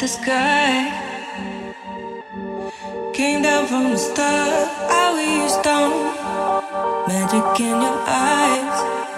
the sky. Came down from the star I was down Magic in your eyes.